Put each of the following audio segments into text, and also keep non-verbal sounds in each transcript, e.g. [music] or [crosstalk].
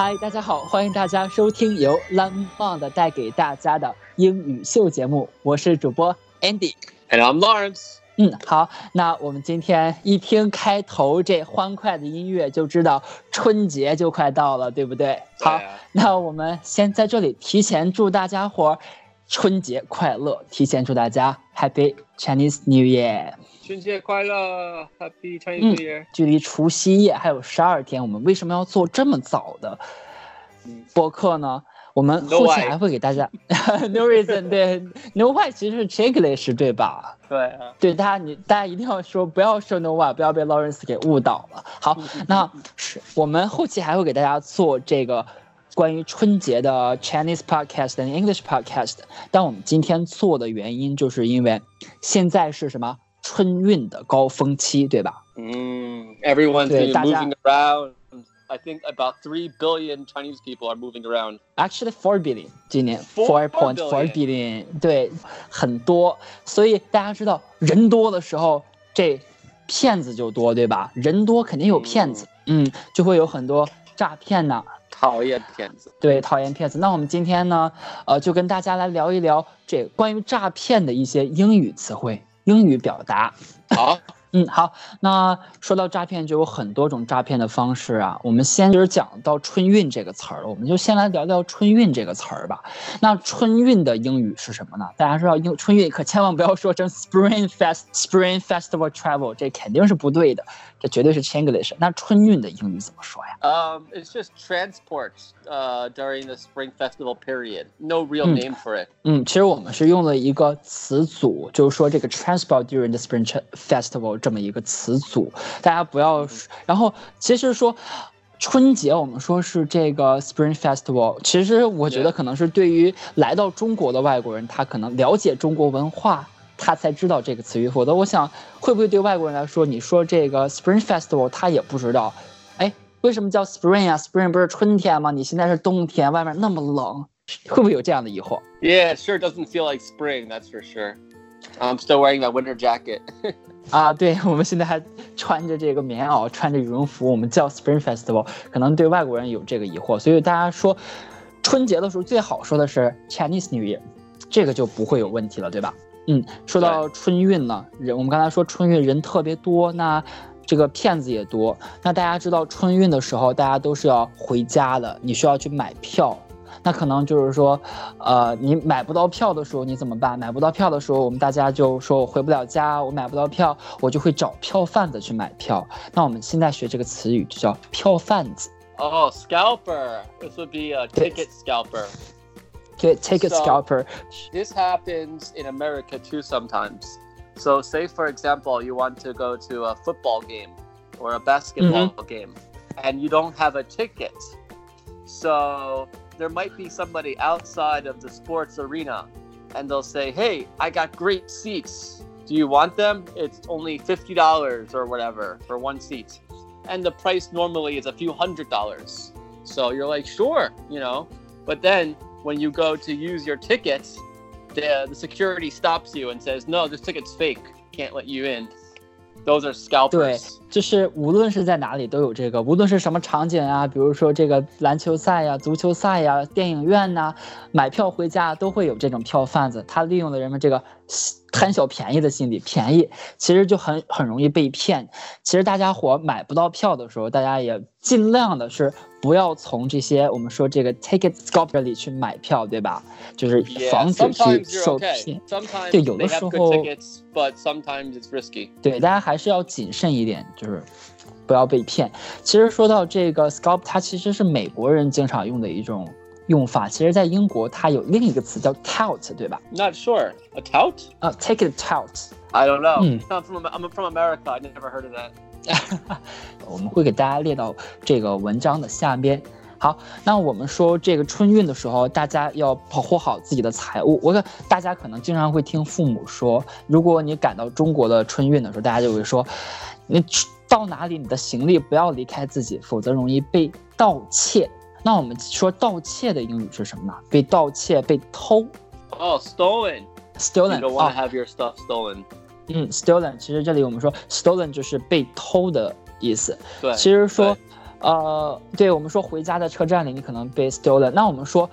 嗨，大家好，欢迎大家收听由 Lamond 带给大家的英语秀节目，我是主播 Andy。And I'm Lawrence. 嗯，好，那我们今天一听开头这欢快的音乐，就知道春节就快到了，对不对？好，啊那我们先在这里提前祝大家伙儿春节快乐，提前祝大家 Happy Chinese New Year。春节快乐，Happy Chinese 嗯 New Year。距离除夕夜还有十二天，我们为什么要做这么早的嗯播客呢？我们后期还会给大家 [laughs] no reason 对 no why 其实是 Chinglish 对吧？对啊，对大家你大家一定要说不要说 no why，不要被 Lawrence 给误导了。好，那是我们后期还会给大家做这个关于春节的 Chinese podcast and English podcast，但我们今天做的原因就是因为现在是什么春运的高峰期，对吧？ Mm, everyone's 对， been 大家- moving around. I think about three billion Chinese people are moving around. Actually, four billion，今年 Four four point four billion，对，很多。所以大家知道，人多的时候，这骗子就多，对吧？人多肯定有骗子，嗯，就会有很多诈骗呐、 讨厌骗子。对，讨厌骗子。那我们今天呢，呃，就跟大家来聊一聊这关于诈骗的一些英语词汇、英语表达。好，嗯，好，那说到诈骗，就有很多种诈骗的方式啊。我们先就是讲到春运这个词儿了，我们就先来聊聊春运这个词儿吧。那春运的英语是什么呢？大家知道英春运可千万不要说成 Spring Fest、Spring Festival Travel，这肯定是不对的，这绝对是 Chinglish。那春运的英语怎么说呀？Um, it's just transport uh, during the Spring Festival period. No real Hmm. name for it. 嗯，其实我们是用了一个词组，就是说这个 transport during the Spring Festival 这么一个词组，大家不要。然后其实说春节，我们说是这个 Spring Festival，其实我觉得 Yeah. 可能是对于来到中国的外国人，他可能了解中国文化。他才知道这个词语，否则我想会不会对外国人来说，你说这个 Spring Festival，他也不知道，哎，为什么叫 Spring 啊？Spring 不是春天吗？你现在是冬天，外面那么冷，会不会有这样的疑惑？ Yeah, it sure doesn't feel like spring, that's for sure. I'm still wearing my winter jacket. 啊，对，我们现在还穿着这个棉袄，穿着羽绒服，我们叫 Spring Festival，可能对外国人有这个疑惑，所以大家说春节的时候最好说的是 Chinese New Year，这个就不会有问题了，对吧？嗯，说到春运呢，人我们刚才说春运人特别多，那这个骗子也多。那大家知道春运的时候，大家都是要回家的，你需要去买票。那可能就是说，呃，你买不到票的时候你怎么办？买不到票的时候，我们大家就说我回不了家，我买不到票，我就会找票贩子去买票。那我们现在学这个词语就叫票贩子， Oh, scalper. This would be a Yes. ticket scalper. 对，ticket So- scalper， [laughs] This happens in America too sometimes. So, say for example, you want to go to a football game or a basketball game, and you don't have a ticket. So, there might be somebody outside of the sports arena, and they'll say, Hey, I got great seats. Do you want them? It's only $50 or whatever for one seat. And the price normally is a few hundred dollars. So, you're like, Sure, you know. But then when you go to use your tickets, the, the security stops you and says, "No, this ticket's fake. Can't let you in." Those are scalpers. 就是无论是在哪里都有这个，无论是什么场景啊，比如说这个篮球赛呀、足球赛呀、电影院呐、买票回家都会有这种票贩子，他利用了人们这个贪小便宜的心理，便宜其实就很很容易被骗。其实大家伙买不到票的时候，大家也尽量的是不要从这些我们说这个 ticket scalper 里去买票，对吧？就是防止去受骗。对，有的时候.对，大家还是要谨慎一点，就是不要被骗。其实说到这个 scalp，它其实是美国人经常用的一种用法。其实，在英国它有另一个词叫 tout，对吧？Not sure. A tout 啊 take it tout。I don't know. Hmm. I'm from I'm from America. I never heard of that. [laughs] 我们会给大家列到这个文章的下边。好，那我们说这个春运的时候，大家要保护好自己的财物。我看大家可能经常会听父母说，如果你赶到中国的春运的时候，大家就会说，你去到哪里，你的行李不要离开自己，否则容易被盗窃。那我们说盗窃的英语是什么呢？被盗窃、被偷 Oh, stolen.，stolen don't 啊 want to have your stuff stolen. 嗯，stolen，其实这里我们说 stolen 就是被偷的意思。对，其实说，呃，对我们说回家在车站里你可能被 stolen，那我们说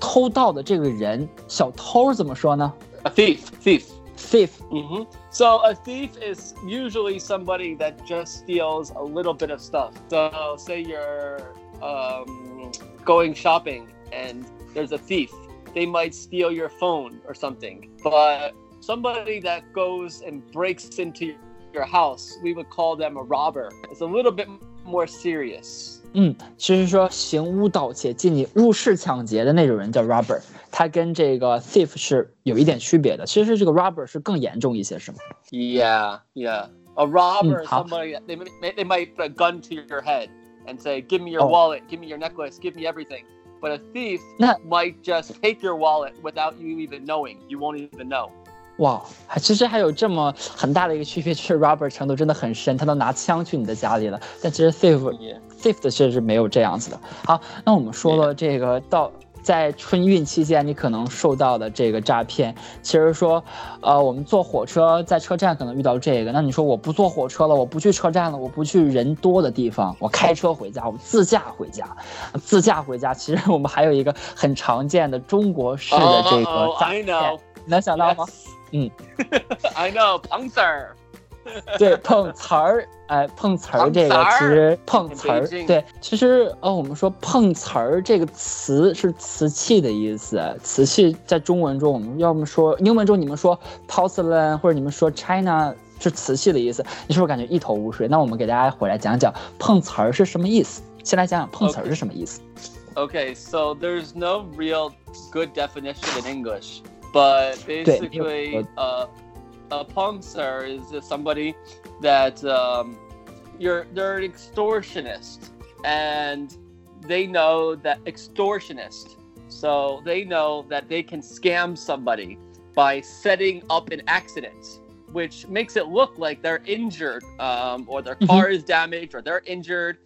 偷盗的这个人小偷怎么说呢 A thief. Thief.？thief。hmm So a thief is usually somebody that just steals a little bit of stuff. So say you're um, going shopping and there's a thief. They might steal your phone or something. But somebody that goes and breaks into your house, we would call them a robber. It's a little bit more serious. 嗯，其实说行屋盗窃、进你入室抢劫的那种人叫 robber，他跟这个 thief 是有一点区别的。其实这个 robber 是更严重一些，是吗？ Yeah, yeah. A robber Mm, is how- somebody that they, may- they might put a gun to your head and say, "Give me your Oh. wallet, give me your necklace, give me everything." But a thief Nah. might just take your wallet without you even knowing. You won't even know. 哇，还其实还有这么很大的一个区别，就是 robber 程度真的很深，他都拿枪去你的家里了。但其实 thief thief 的确是没有这样子的。好，那我们说了这个到在春运期间你可能受到的这个诈骗，其实说，呃，我们坐火车在车站可能遇到这个，那你说我不坐火车了，我不去车站了，我不去人多的地方，我开车回家，我自驾回家，自驾回家。其实我们还有一个很常见的中国式的这个 Oh, 诈骗能想到吗？Yes. Mm. I know. Pangser. 对，碰瓷儿，哎，碰瓷儿这个碰瓷儿其实碰瓷儿，北京对，其实呃，我们说碰瓷儿这个词是瓷器的意思，瓷器在中文中，我们要么说英文中你们说 porcelain 或者你们说 china 是瓷器的意思，你是不是感觉一头雾水？那我们给大家回来讲讲碰瓷儿是什么意思。先来讲讲碰瓷儿是什么意思。 Okay, so there's no real good definition in English, but [laughs] basically, uh, a pungster is just somebody that um, you're they're an extortionist, and they know that extortionist, so they know that they can scam somebody by setting up an accident. Which makes it look like they're injured, um, or their car is damaged, or they're injured,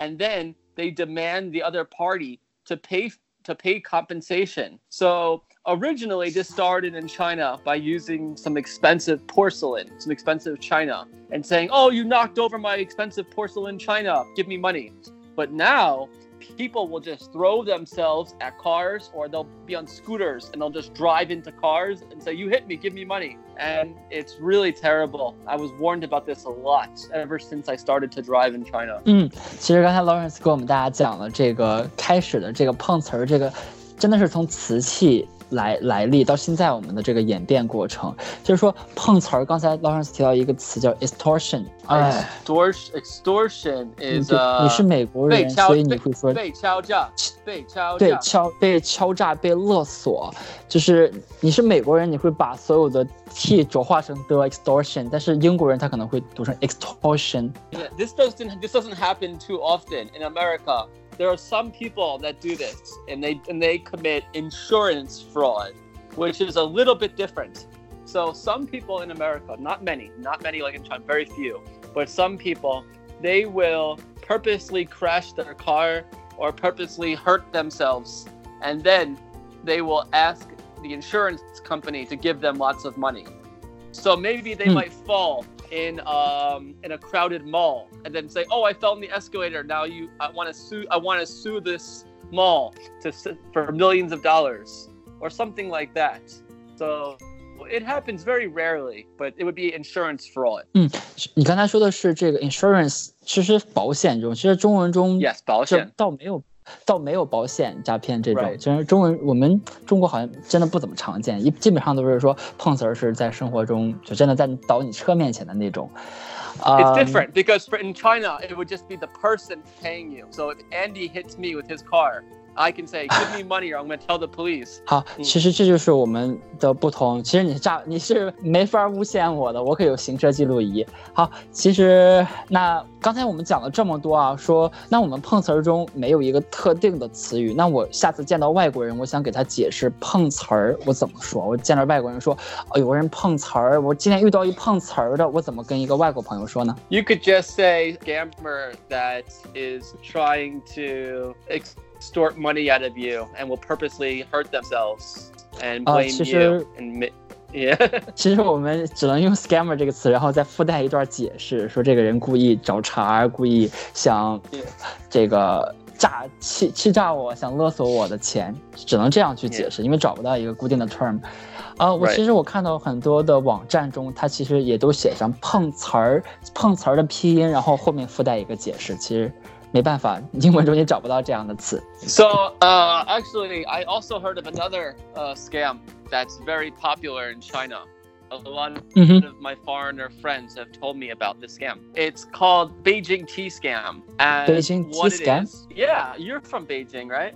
and then they demand the other party to pay to pay compensation. So originally this started in China by using some expensive porcelain, some expensive china, and saying, "Oh, you knocked over my expensive porcelain china. Give me money." But now people will just throw themselves at cars or they'll be on scooters and they'll just drive into cars and say, You hit me, give me money. And it's really terrible. I was warned about this a lot ever since I started to drive in China. 嗯，其实刚才 Lawrence 给我们大家讲了这个开始的这个碰瓷儿，这个真的是从瓷器 来来历到现在我们的这个演变过程，就是说碰瓷儿。刚才 Lawrence 提到一个词叫 extortion，哎，Extortion, extortion 你 is 对 uh, 你是美国人，所以你会说被敲诈，被敲对诈。敲被敲诈被勒索，就是你是美国人，你会把所有的 t 浊化成的 extortion，但是英国人他可能会读成 extortion。This doesn't this doesn't happen too often in America. There are some people that do this and they and they commit insurance fraud, which is a little bit different. So some people in America, not many, not many like in China, very few, but some people, they will purposely crash their car or purposely hurt themselves and then they will ask the insurance company to give them lots of money. So maybe they Hmm. might fall in um in a crowded mall and then say, "Oh, I fell in the escalator. Now you I want to sue I want to sue this mall to s- for millions of dollars or something like that." So it happens very rarely, but it would be insurance fraud. 你刚才说的是这个 insurance，其实保险中，其实中文中 Yes, 保这险。倒没有， 倒没有保险诈骗这种。其实中文我们中国好像真的不怎么常见，一基本上都是说碰瓷儿是在生活中就真的在倒你车面前的那种。It's 嗯 different because for, in China it would just be the person paying you. So if Andy hits me with his car, I can say, "Give me money, or I'm going to tell the police." 好，嗯其实这就是我们的不同。其实你是诈，你是没法诬陷我的，我可有行车记录仪。好，其实那刚才我们讲了这么多啊，说那我们碰瓷儿中没有一个特定的词语。那我下次见到外国人，我想给他解释碰瓷儿，我怎么说？我见到外国人说，哦，有个人碰瓷儿，我今天遇到一碰瓷儿的，我怎么跟一个外国朋友说呢？ You could just say scammer that is trying to extort money out of you and will purposely hurt themselves and Uh, blame 其实- you and mi- Yeah. 其实我们只能用 scammer 这个词，然后再附带一段解释，说这个人故意找茬，故意想这个诈欺欺诈我，想勒索我的钱，只能这样去解释，因为找不到一个固定的 term。啊，我 Right. 其实我看到很多的网站中，它其实也都写上碰瓷儿，碰瓷儿的拼音，然后后面附带一个解释。其实 没办法，英文中也找不到这样的词。 So, uh, actually, I also heard of another uh, scam that's very popular in China. A lot 嗯哼， of my foreigner friends have told me about this scam. It's called Beijing tea scam. And Beijing tea what it scam? is- yeah, you're from Beijing, right?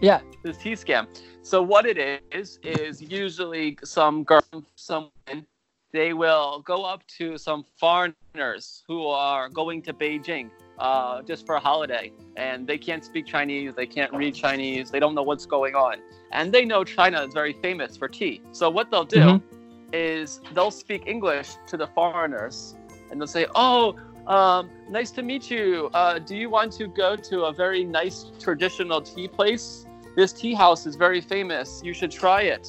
Yeah. This tea scam. So what it is is usually some girl, someone, they will go up to some foreigners who are going to Beijing uh, just for a holiday, and they can't speak Chinese, they can't read Chinese, they don't know what's going on, and they know China is very famous for tea. So what they'll do Mhm. is they'll speak English to the foreigners, and they'll say, "Oh." Um, nice to meet you. Uh, do you want to go to a very nice traditional tea place? This tea house is very famous. You should try it.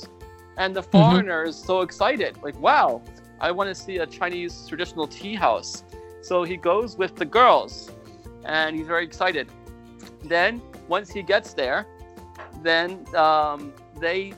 And the foreigner is so excited, like, wow, I want to see a Chinese traditional tea house. So he goes with the girls, and he's very excited. Then once he gets there, then um, they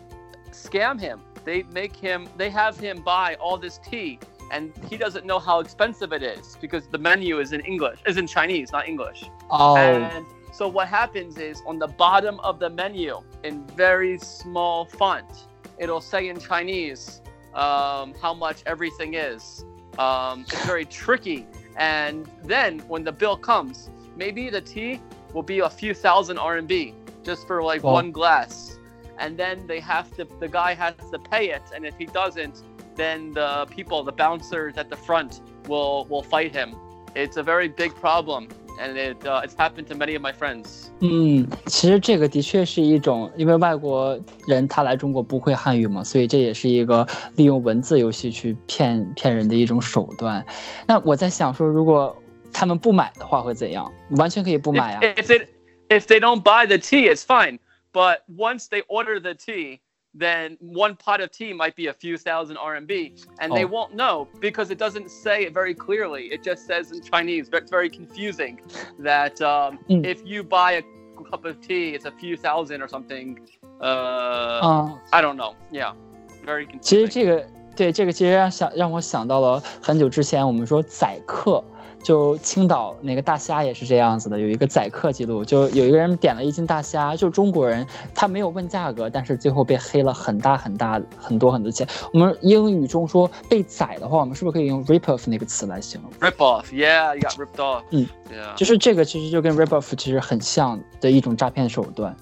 scam him. They make him. They have him buy all this tea, and he doesn't know how expensive it is because the menu is in English, is in Chinese, not English. 哦，And so what happens is on the bottom of the menu in very small font, it'll say in Chinese um, how much everything is. Um, it's very tricky. And then when the bill comes, maybe the tea will be a few thousand RMB just for like Wow. one glass. And then they have to, the guy has to pay it. And if he doesn't, then the people, the bouncers at the front will, will fight him. It's a very big problem and it uh, it's happened to many of my friends. 嗯，其实这个的确是一种，因为外国人他来中国不会汉语嘛，所以这也是一个利用文字游戏去骗骗人的一种手段。那我在想说，如果他们不买的话会怎样？完全可以不买啊。 If, if it if they don't buy the tea, it's fine. But once they order the tea, then one pot of tea might be a few thousand RMB, and they Oh. won't know because it doesn't say it very clearly. It just says in Chinese. But it's very confusing that um, Mm. if you buy a cup of tea, it's a few thousand or something. Uh, 嗯， I don't know. Yeah, very 其实 confusing. 这个对这个其实让想让我想到了很久之前我们说宰客， 就青岛那个大虾也是这样子的，有一个宰客记录，就有一个人点了一斤大虾，就中国人他没有问价格，但是最后被黑了很大很大很多很多钱。我们英语中说被宰的话，我们是不是可以用 rip off 那个词来形容？Rip off. Yeah, you got ripped off. Mm. Yeah. 就是这个其实就跟 rip off 其实很像的一种诈骗手段。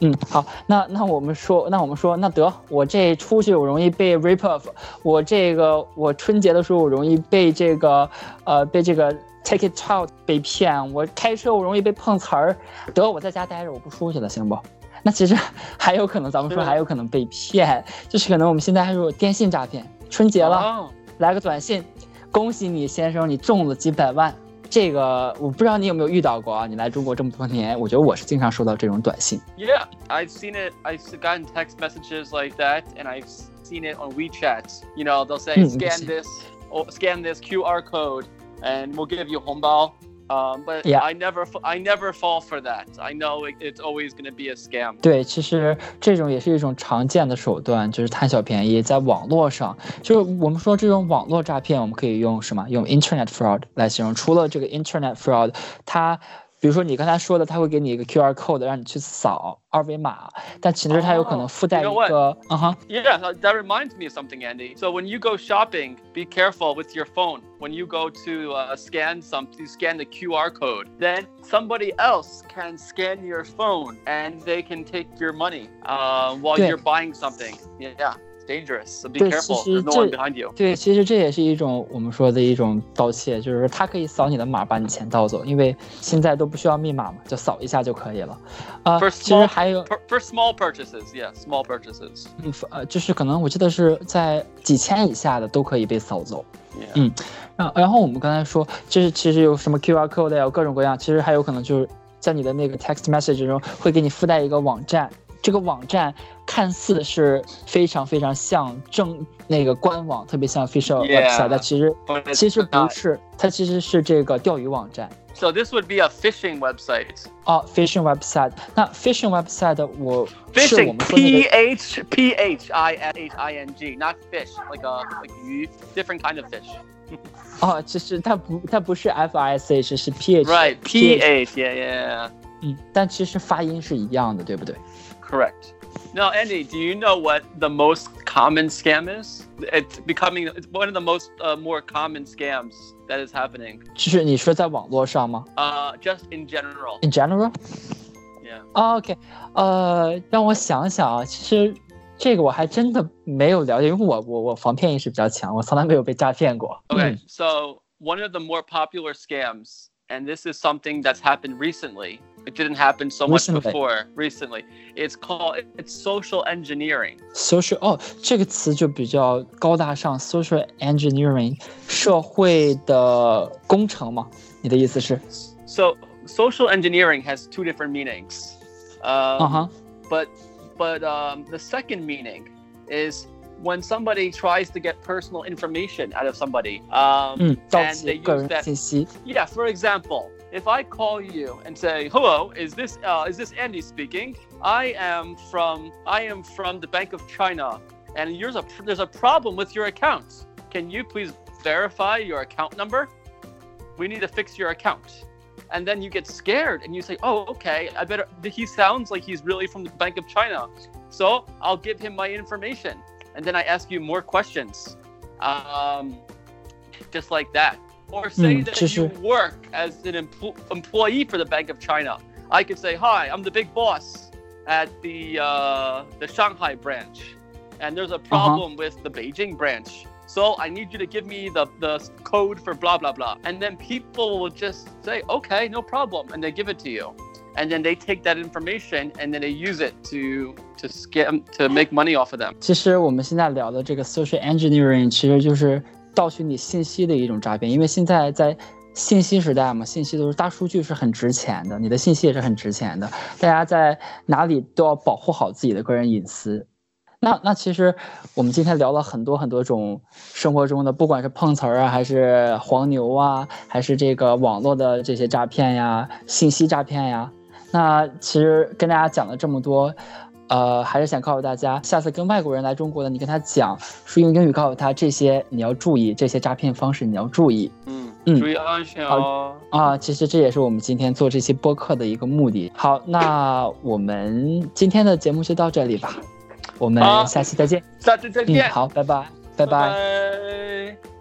嗯，好，那那我们说，那我们说，那得我这出去我容易被 rip off，我这个我春节的时候我容易被这个呃被这个 take it out 被骗，我开车我容易被碰瓷儿，得我在家待着我不出去了，行不？那其实 [laughs] 还有可能，咱们说还有可能被骗，就是可能我们现在还有电信诈骗，春节了。Oh. 来个短信，恭喜你先生，你中了几百万。这个我不知道你有没有遇到过啊？你来中国这么多年，我觉得我是经常收到这种短信。 Yeah, I've seen it. I've gotten text messages like that, and I've seen it on WeChat. You know, they'll say, Hmm, "Scan interesting. this, or scan this QR code, and we'll give you hongbao." Um, but Yeah. I never, f- I never fall for that. I know it, it's always going to be a scam. 对，其实这种也是一种常见的手段，就是贪小便宜，在网络上，就是我们说这种网络诈骗，我们可以用什么？用 Internet fraud 来形容。除了这个 Internet fraud，它 比如说你刚才说的，它会给你一个 QR code 让你去扫二维码，但其实它有可能附带一 you know 个，嗯哼， Yeah, that that reminds me of something, Andy. So when you go shopping, be careful with your phone. When you go to uh, scan some, you scan the QR code. Then somebody else can scan your phone, and they can take your money uh, while Yeah. you're buying something. Yeah, it's Dangerous. Be careful. There's no one behind you. 对，其实这也是一种我们说的一种盗窃，就是说它可以扫你的码把你钱盗走，因为现在都不需要密码嘛，就扫一下就可以了。啊、其实还有，For, small purchases, yeah, small purchases. 嗯呃，就是可能我记得是在几千以下的都可以被扫走。嗯然然后我们刚才说，就是其实有什么 QR code 呀，有各种各样，其实还有可能就是在你的那个 text message 中会给你附带一个网站。这个网站看似是非常非常像正那个官网，特别像 official Yeah. website，但其实其实不是，它其实是这个钓鱼网站。So this would be a fishing website. 哦，fishing website。那 fishing website 我是我 Fishing, 们说那 P 个 H P H I S H I N G, not fish, like a like you, different kind of fish. 哦，其实它不它不是 F I S H 是 P H Right, P H, yeah, yeah, 嗯，但其实发音是一样的，对不对？correct. Now, Andy, do you know what the most common scam is? It's becoming it's one of the most uh, more common scams that is happening. 就是你说在网络上吗 Uh, just in general. ？In general？ Yeah. 哦 OK，呃，让我想想啊，其实这个我还真的没有了解，因为我我我防骗意识比较强，我从来没有被诈骗过。 Okay, 嗯 so one of the more popular scams, and this is something that's happened recently. It didn't happen so much Recently. before. Recently, it's called it's social engineering. social 哦，这个词就比较高大上，social engineering，社会的工程嘛？你的意思是？ So social engineering has two different meanings. Um, 嗯哼， But but um, the second meaning is when somebody tries to get personal information out of somebody. Um, 嗯，盗 and 取 they 个 use 人 that 信息。 Yeah, for example, if I call you and say, "Hello, is this uh, is this Andy speaking? I am from I am from the Bank of China, and there's a there's a problem with your account. Can you please verify your account number? We need to fix your account." And then you get scared and you say, "Oh, okay. I better." He sounds like he's really from the Bank of China, so I'll give him my information, and then I ask you more questions, um, just like that Or say Mm, that 就是- you work as an empl- employee for the Bank of China. I could say, "Hi, I'm the big boss at the uh, the Shanghai branch, and there's a problem with the Beijing branch. So I need you to give me the the code for blah blah blah." And then people will just say, "Okay, no problem," and they give it to you. And then they take that information and then they use it to to scam to make money off of them. [laughs] 其实我们现在聊的这个 social engineering，其实就是 盗取你信息的一种诈骗，因为现在在信息时代嘛，信息都是大数据是很值钱的，你的信息也是很值钱的，大家在哪里都要保护好自己的个人隐私。那那其实我们今天聊了很多很多种生活中的，不管是碰瓷儿啊，还是黄牛啊，还是这个网络的这些诈骗呀、信息诈骗呀。那其实跟大家讲了这么多，呃，还是想告诉大家，下次跟外国人来中国的，你跟他讲，是用英语告诉他这些你要注意，这些诈骗方式你要注意 Mm. 嗯。注意安全哦。啊。其实这也是我们今天做这期播客的一个目的。好，那我们今天的节目就到这里吧，我们下期再见。下次再见。嗯，好，拜拜，拜拜。拜